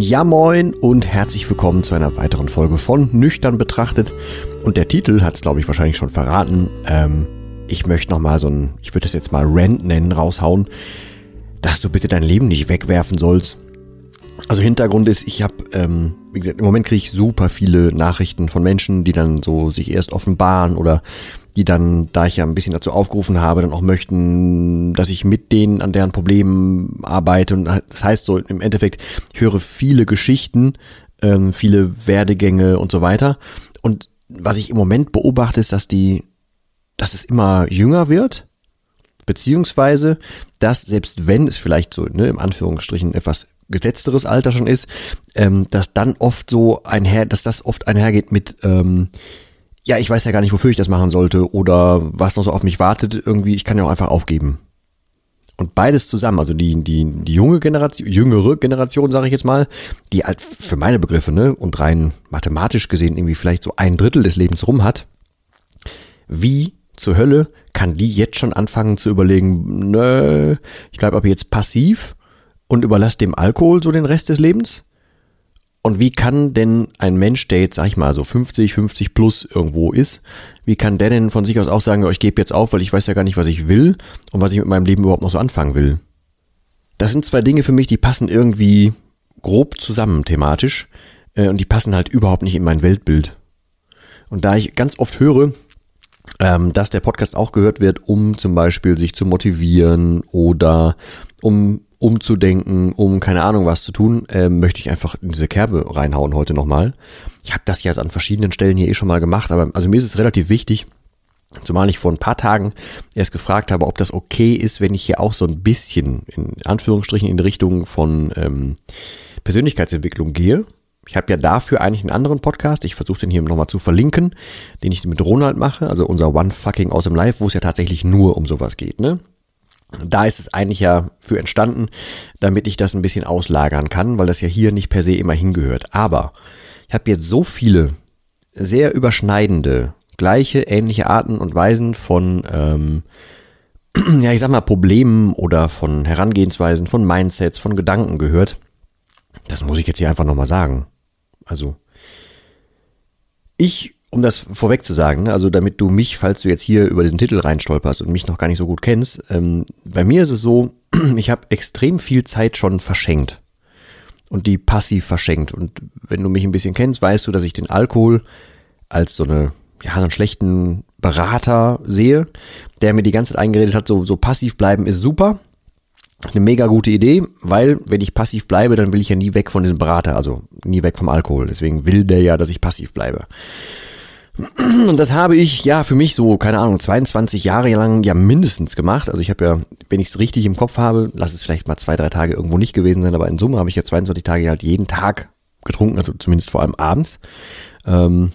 Ja moin und herzlich willkommen zu einer weiteren Folge von Nüchtern betrachtet. Und der Titel hat es, glaube ich, wahrscheinlich schon verraten. Ähm, ich möchte nochmal so ein, ich würde es jetzt mal Rant nennen, raushauen, dass du bitte dein Leben nicht wegwerfen sollst. Also Hintergrund ist, ich habe, ähm, wie gesagt, im Moment kriege ich super viele Nachrichten von Menschen, die dann so sich erst offenbaren oder die dann, da ich ja ein bisschen dazu aufgerufen habe, dann auch möchten, dass ich mit denen an deren Problemen arbeite. Und das heißt so, im Endeffekt, ich höre viele Geschichten, ähm, viele Werdegänge und so weiter. Und was ich im Moment beobachte, ist, dass die, dass es immer jünger wird, beziehungsweise, dass selbst wenn es vielleicht so, ne, im Anführungsstrichen etwas gesetzteres Alter schon ist, ähm, dass dann oft so einher, dass das oft einhergeht mit, ähm, ja, ich weiß ja gar nicht, wofür ich das machen sollte oder was noch so auf mich wartet, irgendwie, ich kann ja auch einfach aufgeben. Und beides zusammen, also die, die, die junge Generation, jüngere Generation, sage ich jetzt mal, die halt für meine Begriffe, ne, und rein mathematisch gesehen irgendwie vielleicht so ein Drittel des Lebens rum hat, wie zur Hölle kann die jetzt schon anfangen zu überlegen, nö, ich bleibe aber jetzt passiv und überlasse dem Alkohol so den Rest des Lebens? Und wie kann denn ein Mensch, der jetzt, sag ich mal, so 50, 50 plus irgendwo ist, wie kann der denn von sich aus auch sagen, ich gebe jetzt auf, weil ich weiß ja gar nicht, was ich will und was ich mit meinem Leben überhaupt noch so anfangen will? Das sind zwei Dinge für mich, die passen irgendwie grob zusammen thematisch äh, und die passen halt überhaupt nicht in mein Weltbild. Und da ich ganz oft höre, ähm, dass der Podcast auch gehört wird, um zum Beispiel sich zu motivieren oder um umzudenken, um keine Ahnung was zu tun, äh, möchte ich einfach in diese Kerbe reinhauen heute nochmal. Ich habe das ja an verschiedenen Stellen hier eh schon mal gemacht, aber also mir ist es relativ wichtig, zumal ich vor ein paar Tagen erst gefragt habe, ob das okay ist, wenn ich hier auch so ein bisschen in Anführungsstrichen in Richtung von ähm, Persönlichkeitsentwicklung gehe. Ich habe ja dafür eigentlich einen anderen Podcast. Ich versuche den hier nochmal zu verlinken, den ich mit Ronald mache, also unser One Fucking Awesome Life, wo es ja tatsächlich nur um sowas geht, ne? Da ist es eigentlich ja für entstanden, damit ich das ein bisschen auslagern kann, weil das ja hier nicht per se immer hingehört. Aber ich habe jetzt so viele sehr überschneidende, gleiche, ähnliche Arten und Weisen von, ähm, ja, ich sag mal, Problemen oder von Herangehensweisen, von Mindsets, von Gedanken gehört. Das muss ich jetzt hier einfach nochmal sagen. Also, ich um das vorweg zu sagen, ne, also damit du mich, falls du jetzt hier über diesen Titel reinstolperst und mich noch gar nicht so gut kennst, ähm, bei mir ist es so, ich habe extrem viel Zeit schon verschenkt und die passiv verschenkt. Und wenn du mich ein bisschen kennst, weißt du, dass ich den Alkohol als so eine ja so einen schlechten Berater sehe, der mir die ganze Zeit eingeredet hat, so so passiv bleiben ist super. Eine mega gute Idee, weil wenn ich passiv bleibe, dann will ich ja nie weg von diesem Berater, also nie weg vom Alkohol. Deswegen will der ja, dass ich passiv bleibe. Und das habe ich ja für mich so, keine Ahnung, 22 Jahre lang ja mindestens gemacht. Also ich habe ja, wenn ich es richtig im Kopf habe, lass es vielleicht mal zwei, drei Tage irgendwo nicht gewesen sein, aber in Summe habe ich ja 22 Tage halt jeden Tag getrunken, also zumindest vor allem abends. Ähm,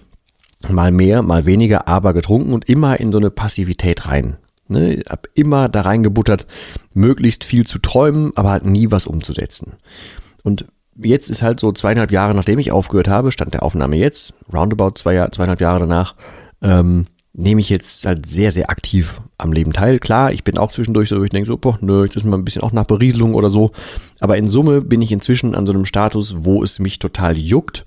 mal mehr, mal weniger, aber getrunken und immer in so eine Passivität rein. Ne, hab immer da reingebuttert, möglichst viel zu träumen, aber halt nie was umzusetzen. Und jetzt ist halt so zweieinhalb Jahre, nachdem ich aufgehört habe, stand der Aufnahme jetzt, roundabout zwei, zweieinhalb Jahre danach, ähm, nehme ich jetzt halt sehr, sehr aktiv am Leben teil. Klar, ich bin auch zwischendurch so, ich denke so, boah, nö, jetzt ist mal ein bisschen auch nach Berieselung oder so. Aber in Summe bin ich inzwischen an so einem Status, wo es mich total juckt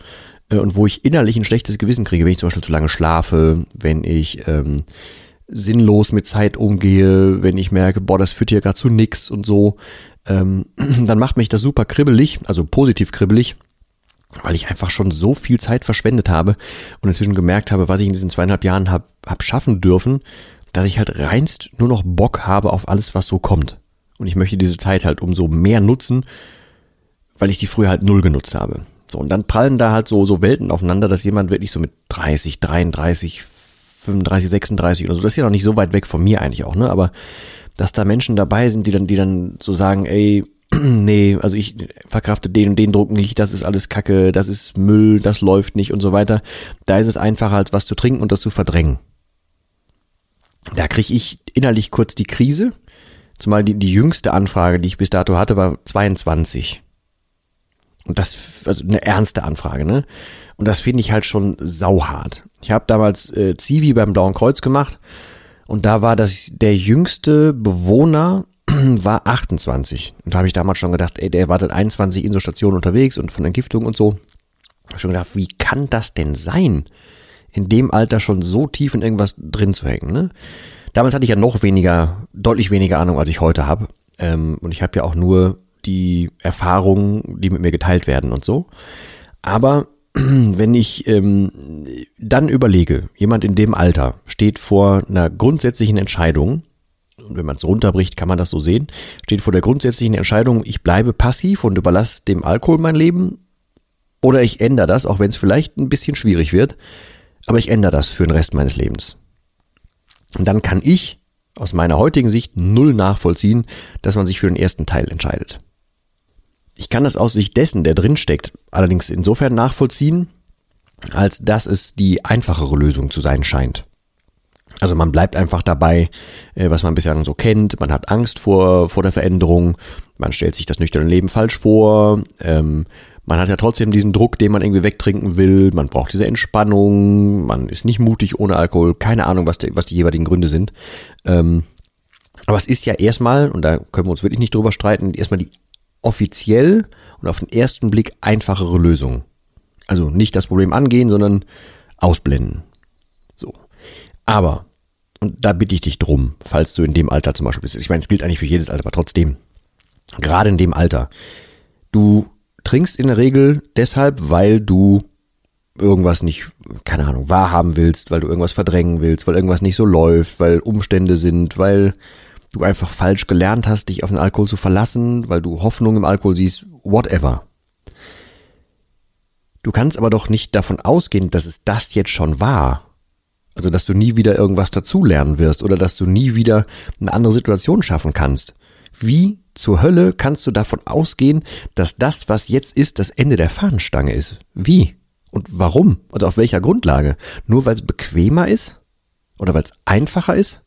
äh, und wo ich innerlich ein schlechtes Gewissen kriege, wenn ich zum Beispiel zu lange schlafe, wenn ich ähm, sinnlos mit Zeit umgehe, wenn ich merke, boah, das führt hier gerade zu nix und so ähm, dann macht mich das super kribbelig, also positiv kribbelig. weil ich einfach schon so viel Zeit verschwendet habe und inzwischen gemerkt habe, was ich in diesen zweieinhalb Jahren habe hab schaffen dürfen, dass ich halt reinst nur noch Bock habe auf alles, was so kommt. Und ich möchte diese Zeit halt umso mehr nutzen, weil ich die früher halt null genutzt habe. So, und dann prallen da halt so, so Welten aufeinander, dass jemand wirklich so mit 30, 33, 35, 36 oder so, das ist ja noch nicht so weit weg von mir eigentlich auch, ne, aber dass da Menschen dabei sind, die dann, die dann so sagen, ey, nee, also ich verkrafte den und den Druck nicht, das ist alles Kacke, das ist Müll, das läuft nicht und so weiter. Da ist es einfacher, als was zu trinken und das zu verdrängen. Da kriege ich innerlich kurz die Krise. Zumal die, die jüngste Anfrage, die ich bis dato hatte, war 22. Und das, also eine ernste Anfrage, ne? Und das finde ich halt schon sauhart. Ich habe damals äh, Zivi beim Blauen Kreuz gemacht und da war das der jüngste Bewohner war 28. Und da habe ich damals schon gedacht, ey, der war seit 21 in so Stationen unterwegs und von Entgiftung und so. Hab schon gedacht, wie kann das denn sein, in dem Alter schon so tief in irgendwas drin zu hängen, ne? Damals hatte ich ja noch weniger, deutlich weniger Ahnung, als ich heute habe. Ähm, und ich habe ja auch nur die Erfahrungen, die mit mir geteilt werden und so. Aber wenn ich ähm, dann überlege, jemand in dem Alter steht vor einer grundsätzlichen Entscheidung, und wenn man es runterbricht, kann man das so sehen, steht vor der grundsätzlichen Entscheidung, ich bleibe passiv und überlasse dem Alkohol mein Leben, oder ich ändere das, auch wenn es vielleicht ein bisschen schwierig wird, aber ich ändere das für den Rest meines Lebens. Und dann kann ich aus meiner heutigen Sicht null nachvollziehen, dass man sich für den ersten Teil entscheidet. Ich kann das aus Sicht dessen, der drinsteckt, allerdings insofern nachvollziehen, als dass es die einfachere Lösung zu sein scheint. Also man bleibt einfach dabei, äh, was man bisher so kennt. Man hat Angst vor, vor der Veränderung. Man stellt sich das nüchterne Leben falsch vor. Ähm, man hat ja trotzdem diesen Druck, den man irgendwie wegtrinken will. Man braucht diese Entspannung. Man ist nicht mutig ohne Alkohol. Keine Ahnung, was die, was die jeweiligen Gründe sind. Ähm, aber es ist ja erstmal, und da können wir uns wirklich nicht drüber streiten, erstmal die offiziell und auf den ersten Blick einfachere Lösung. Also nicht das Problem angehen, sondern ausblenden. So. Aber, und da bitte ich dich drum, falls du in dem Alter zum Beispiel bist. Ich meine, es gilt eigentlich für jedes Alter, aber trotzdem, gerade in dem Alter, du trinkst in der Regel deshalb, weil du irgendwas nicht, keine Ahnung, wahrhaben willst, weil du irgendwas verdrängen willst, weil irgendwas nicht so läuft, weil Umstände sind, weil du einfach falsch gelernt hast, dich auf den Alkohol zu verlassen, weil du Hoffnung im Alkohol siehst, whatever. Du kannst aber doch nicht davon ausgehen, dass es das jetzt schon war. Also, dass du nie wieder irgendwas dazulernen wirst oder dass du nie wieder eine andere Situation schaffen kannst. Wie zur Hölle kannst du davon ausgehen, dass das, was jetzt ist, das Ende der Fahnenstange ist? Wie? Und warum? Also auf welcher Grundlage? Nur weil es bequemer ist? Oder weil es einfacher ist?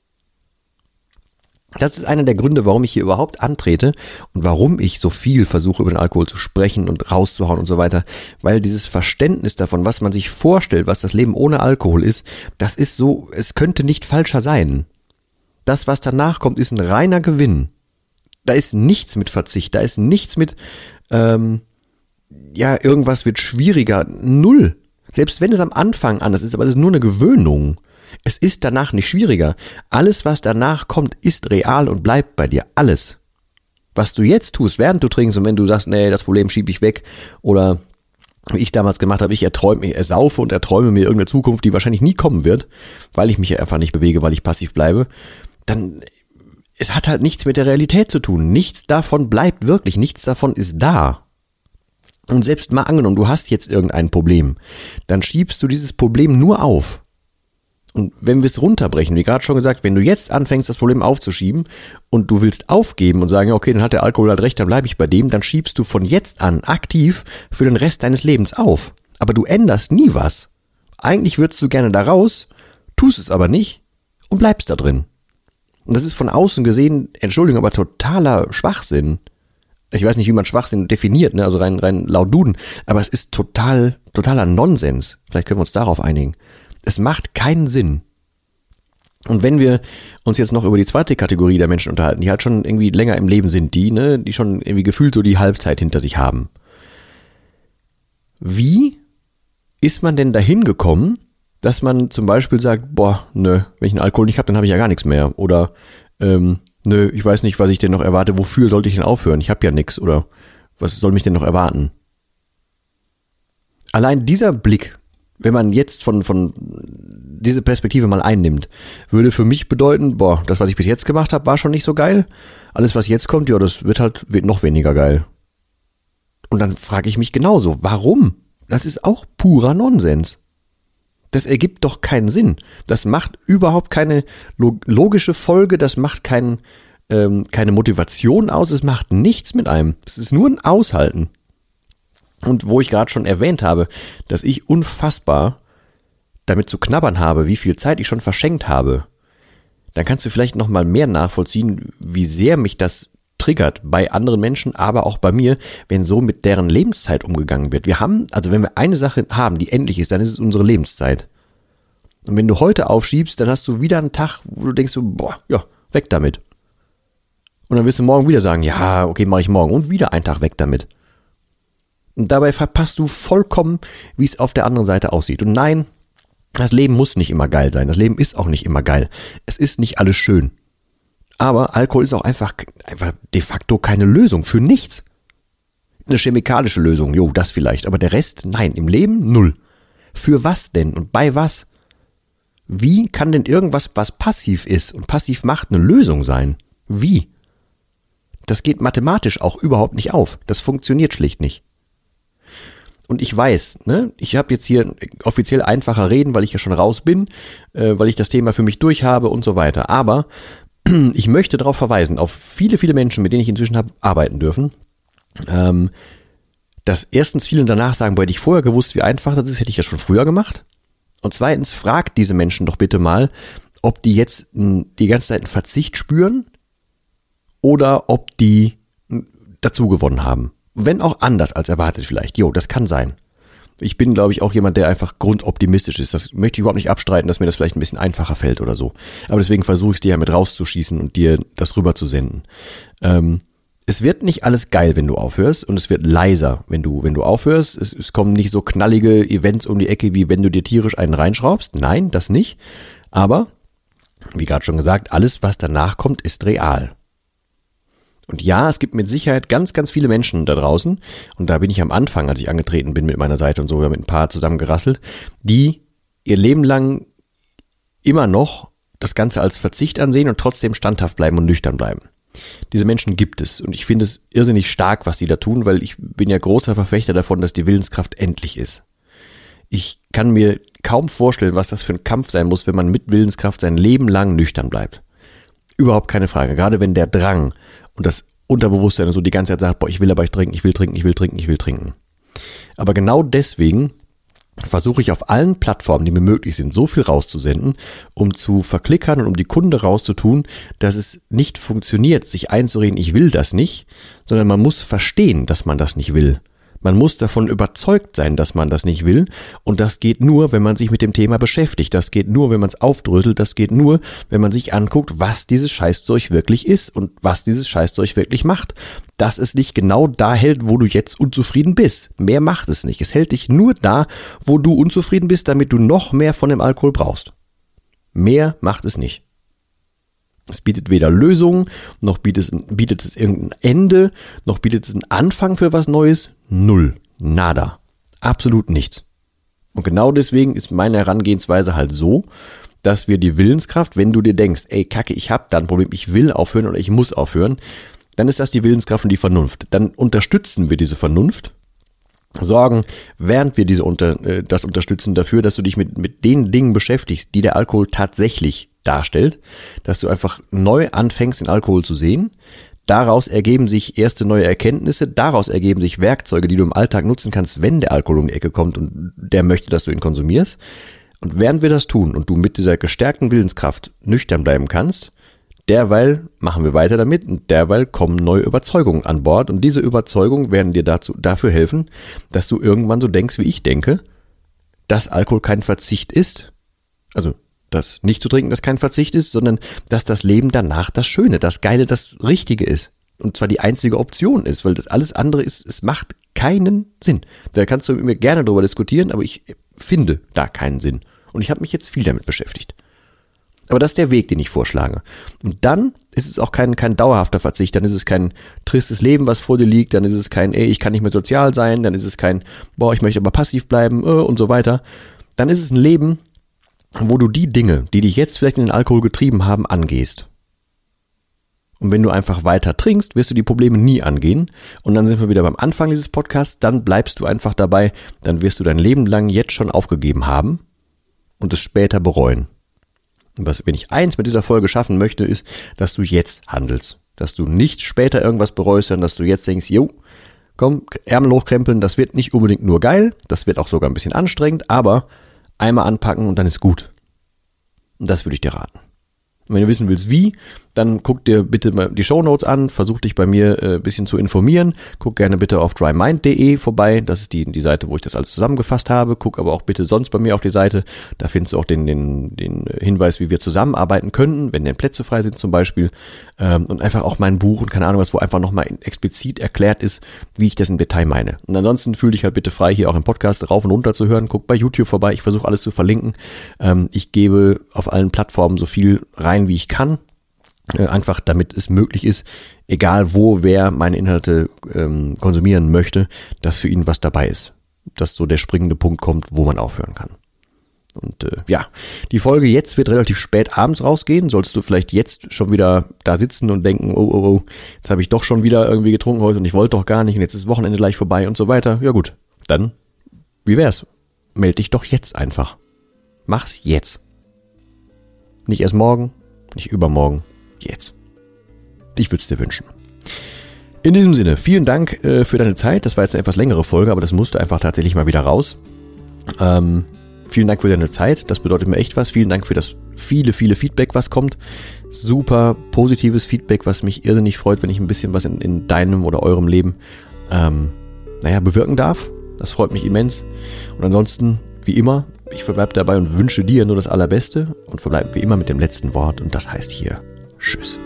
Das ist einer der Gründe, warum ich hier überhaupt antrete und warum ich so viel versuche, über den Alkohol zu sprechen und rauszuhauen und so weiter. Weil dieses Verständnis davon, was man sich vorstellt, was das Leben ohne Alkohol ist, das ist so, es könnte nicht falscher sein. Das, was danach kommt, ist ein reiner Gewinn. Da ist nichts mit Verzicht, da ist nichts mit, ähm, ja, irgendwas wird schwieriger. Null. Selbst wenn es am Anfang anders ist, aber es ist nur eine Gewöhnung. Es ist danach nicht schwieriger. Alles, was danach kommt, ist real und bleibt bei dir. Alles. Was du jetzt tust, während du trinkst und wenn du sagst, nee, das Problem schiebe ich weg oder wie ich damals gemacht habe, ich erträume, ich ersaufe und erträume mir irgendeine Zukunft, die wahrscheinlich nie kommen wird, weil ich mich einfach nicht bewege, weil ich passiv bleibe, dann es hat halt nichts mit der Realität zu tun. Nichts davon bleibt wirklich, nichts davon ist da. Und selbst mal angenommen, du hast jetzt irgendein Problem, dann schiebst du dieses Problem nur auf. Und wenn wir es runterbrechen, wie gerade schon gesagt, wenn du jetzt anfängst, das Problem aufzuschieben und du willst aufgeben und sagen, okay, dann hat der Alkohol halt recht, dann bleibe ich bei dem, dann schiebst du von jetzt an aktiv für den Rest deines Lebens auf. Aber du änderst nie was. Eigentlich würdest du gerne da raus, tust es aber nicht und bleibst da drin. Und das ist von außen gesehen, Entschuldigung, aber totaler Schwachsinn. Ich weiß nicht, wie man Schwachsinn definiert, ne? also rein, rein laut Duden, aber es ist total, totaler Nonsens. Vielleicht können wir uns darauf einigen. Es macht keinen Sinn. Und wenn wir uns jetzt noch über die zweite Kategorie der Menschen unterhalten, die halt schon irgendwie länger im Leben sind, die, ne, die schon irgendwie gefühlt so die Halbzeit hinter sich haben. Wie ist man denn dahin gekommen, dass man zum Beispiel sagt, boah, nö, wenn ich einen Alkohol nicht habe, dann habe ich ja gar nichts mehr. Oder ähm, nö, ich weiß nicht, was ich denn noch erwarte, wofür sollte ich denn aufhören? Ich habe ja nichts oder was soll mich denn noch erwarten? allein dieser Blick, wenn man jetzt von, von diese Perspektive mal einnimmt, würde für mich bedeuten, boah, das, was ich bis jetzt gemacht habe, war schon nicht so geil. Alles, was jetzt kommt, ja, das wird halt wird noch weniger geil. Und dann frage ich mich genauso, warum? Das ist auch purer Nonsens. Das ergibt doch keinen Sinn. Das macht überhaupt keine logische Folge, das macht kein, ähm, keine Motivation aus, es macht nichts mit einem. Es ist nur ein Aushalten. Und wo ich gerade schon erwähnt habe, dass ich unfassbar damit zu knabbern habe, wie viel Zeit ich schon verschenkt habe, dann kannst du vielleicht noch mal mehr nachvollziehen, wie sehr mich das triggert bei anderen Menschen, aber auch bei mir, wenn so mit deren Lebenszeit umgegangen wird. Wir haben, also wenn wir eine Sache haben, die endlich ist, dann ist es unsere Lebenszeit. Und wenn du heute aufschiebst, dann hast du wieder einen Tag, wo du denkst, so, boah, ja, weg damit. Und dann wirst du morgen wieder sagen, ja, okay, mache ich morgen und wieder einen Tag weg damit. Und dabei verpasst du vollkommen, wie es auf der anderen Seite aussieht. Und nein, das Leben muss nicht immer geil sein. Das Leben ist auch nicht immer geil. Es ist nicht alles schön. Aber Alkohol ist auch einfach, einfach de facto keine Lösung für nichts. Eine chemikalische Lösung, jo, das vielleicht. Aber der Rest, nein, im Leben null. Für was denn und bei was? Wie kann denn irgendwas, was passiv ist und passiv macht, eine Lösung sein? Wie? Das geht mathematisch auch überhaupt nicht auf. Das funktioniert schlicht nicht. Und ich weiß, ne, ich habe jetzt hier offiziell einfacher reden, weil ich ja schon raus bin, äh, weil ich das Thema für mich durch habe und so weiter. Aber ich möchte darauf verweisen, auf viele, viele Menschen, mit denen ich inzwischen habe arbeiten dürfen, ähm, dass erstens viele danach sagen, boah, hätte ich vorher gewusst, wie einfach das ist, hätte ich das schon früher gemacht. Und zweitens, fragt diese Menschen doch bitte mal, ob die jetzt die ganze Zeit einen Verzicht spüren oder ob die dazu gewonnen haben. Wenn auch anders als erwartet vielleicht. Jo, das kann sein. Ich bin, glaube ich, auch jemand, der einfach grundoptimistisch ist. Das möchte ich überhaupt nicht abstreiten, dass mir das vielleicht ein bisschen einfacher fällt oder so. Aber deswegen versuche ich es dir ja mit rauszuschießen und dir das rüber zu senden. Ähm, es wird nicht alles geil, wenn du aufhörst und es wird leiser, wenn du, wenn du aufhörst. Es, es kommen nicht so knallige Events um die Ecke, wie wenn du dir tierisch einen reinschraubst. Nein, das nicht. Aber, wie gerade schon gesagt, alles, was danach kommt, ist real. Und ja, es gibt mit Sicherheit ganz, ganz viele Menschen da draußen, und da bin ich am Anfang, als ich angetreten bin mit meiner Seite und so, wir haben mit ein paar zusammen gerasselt, die ihr Leben lang immer noch das Ganze als Verzicht ansehen und trotzdem standhaft bleiben und nüchtern bleiben. Diese Menschen gibt es und ich finde es irrsinnig stark, was die da tun, weil ich bin ja großer Verfechter davon, dass die Willenskraft endlich ist. Ich kann mir kaum vorstellen, was das für ein Kampf sein muss, wenn man mit Willenskraft sein Leben lang nüchtern bleibt. Überhaupt keine Frage. Gerade wenn der Drang und das Unterbewusstsein so die ganze Zeit sagt, boah, ich will aber ich trinken, ich will trinken, ich will trinken, ich will trinken. Aber genau deswegen versuche ich auf allen Plattformen, die mir möglich sind, so viel rauszusenden, um zu verklickern und um die Kunde rauszutun, dass es nicht funktioniert, sich einzureden, ich will das nicht, sondern man muss verstehen, dass man das nicht will. Man muss davon überzeugt sein, dass man das nicht will. Und das geht nur, wenn man sich mit dem Thema beschäftigt. Das geht nur, wenn man es aufdröselt. Das geht nur, wenn man sich anguckt, was dieses Scheißzeug wirklich ist und was dieses Scheißzeug wirklich macht. Dass es dich genau da hält, wo du jetzt unzufrieden bist. Mehr macht es nicht. Es hält dich nur da, wo du unzufrieden bist, damit du noch mehr von dem Alkohol brauchst. Mehr macht es nicht. Es bietet weder Lösungen, noch bietet es, bietet es irgendein Ende, noch bietet es einen Anfang für was Neues. Null. Nada. Absolut nichts. Und genau deswegen ist meine Herangehensweise halt so, dass wir die Willenskraft, wenn du dir denkst, ey, kacke, ich hab da ein Problem, ich will aufhören oder ich muss aufhören, dann ist das die Willenskraft und die Vernunft. Dann unterstützen wir diese Vernunft, sorgen, während wir diese unter, äh, das unterstützen, dafür, dass du dich mit, mit den Dingen beschäftigst, die der Alkohol tatsächlich darstellt, dass du einfach neu anfängst, den Alkohol zu sehen. Daraus ergeben sich erste neue Erkenntnisse, daraus ergeben sich Werkzeuge, die du im Alltag nutzen kannst, wenn der Alkohol um die Ecke kommt und der möchte, dass du ihn konsumierst. Und während wir das tun und du mit dieser gestärkten Willenskraft nüchtern bleiben kannst, derweil machen wir weiter damit und derweil kommen neue Überzeugungen an Bord und diese Überzeugungen werden dir dazu, dafür helfen, dass du irgendwann so denkst, wie ich denke, dass Alkohol kein Verzicht ist. Also dass nicht zu trinken das kein Verzicht ist, sondern dass das Leben danach das Schöne, das Geile, das Richtige ist. Und zwar die einzige Option ist, weil das alles andere ist, es macht keinen Sinn. Da kannst du mit mir gerne drüber diskutieren, aber ich finde da keinen Sinn. Und ich habe mich jetzt viel damit beschäftigt. Aber das ist der Weg, den ich vorschlage. Und dann ist es auch kein, kein dauerhafter Verzicht, dann ist es kein tristes Leben, was vor dir liegt, dann ist es kein, ey, ich kann nicht mehr sozial sein, dann ist es kein, boah, ich möchte aber passiv bleiben äh, und so weiter. Dann ist es ein Leben, wo du die Dinge, die dich jetzt vielleicht in den Alkohol getrieben haben, angehst. Und wenn du einfach weiter trinkst, wirst du die Probleme nie angehen. Und dann sind wir wieder beim Anfang dieses Podcasts, dann bleibst du einfach dabei, dann wirst du dein Leben lang jetzt schon aufgegeben haben und es später bereuen. Und was, wenn ich eins mit dieser Folge schaffen möchte, ist, dass du jetzt handelst. Dass du nicht später irgendwas bereust, sondern dass du jetzt denkst, jo, komm, Ärmel hochkrempeln, das wird nicht unbedingt nur geil, das wird auch sogar ein bisschen anstrengend, aber einmal anpacken und dann ist gut. Und das würde ich dir raten. Und wenn du wissen willst, wie, dann guck dir bitte die Show Notes an, versuch dich bei mir äh, bisschen zu informieren. Guck gerne bitte auf drymind.de vorbei, das ist die, die Seite, wo ich das alles zusammengefasst habe. Guck aber auch bitte sonst bei mir auf die Seite, da findest du auch den, den, den Hinweis, wie wir zusammenarbeiten könnten, wenn denn Plätze frei sind zum Beispiel. Ähm, und einfach auch mein Buch und keine Ahnung was, wo einfach nochmal explizit erklärt ist, wie ich das im Detail meine. Und ansonsten fühl dich halt bitte frei, hier auch im Podcast rauf und runter zu hören. Guck bei YouTube vorbei, ich versuche alles zu verlinken. Ähm, ich gebe auf allen Plattformen so viel rein, wie ich kann äh, einfach damit es möglich ist, egal wo wer meine Inhalte ähm, konsumieren möchte, dass für ihn was dabei ist. Dass so der springende Punkt kommt, wo man aufhören kann. Und äh, ja, die Folge jetzt wird relativ spät abends rausgehen. Sollst du vielleicht jetzt schon wieder da sitzen und denken, oh, oh, oh, jetzt habe ich doch schon wieder irgendwie getrunken heute und ich wollte doch gar nicht und jetzt ist Wochenende gleich vorbei und so weiter. Ja gut, dann, wie wär's? Meld dich doch jetzt einfach. Mach's jetzt. Nicht erst morgen, nicht übermorgen, jetzt. Ich würde es dir wünschen. In diesem Sinne, vielen Dank äh, für deine Zeit. Das war jetzt eine etwas längere Folge, aber das musste einfach tatsächlich mal wieder raus. Ähm, vielen Dank für deine Zeit. Das bedeutet mir echt was. Vielen Dank für das viele, viele Feedback, was kommt. Super positives Feedback, was mich irrsinnig freut, wenn ich ein bisschen was in, in deinem oder eurem Leben, ähm, naja, bewirken darf. Das freut mich immens. Und ansonsten, wie immer, ich verbleibe dabei und wünsche dir nur das Allerbeste und verbleibe wie immer mit dem letzten Wort und das heißt hier Tschüss.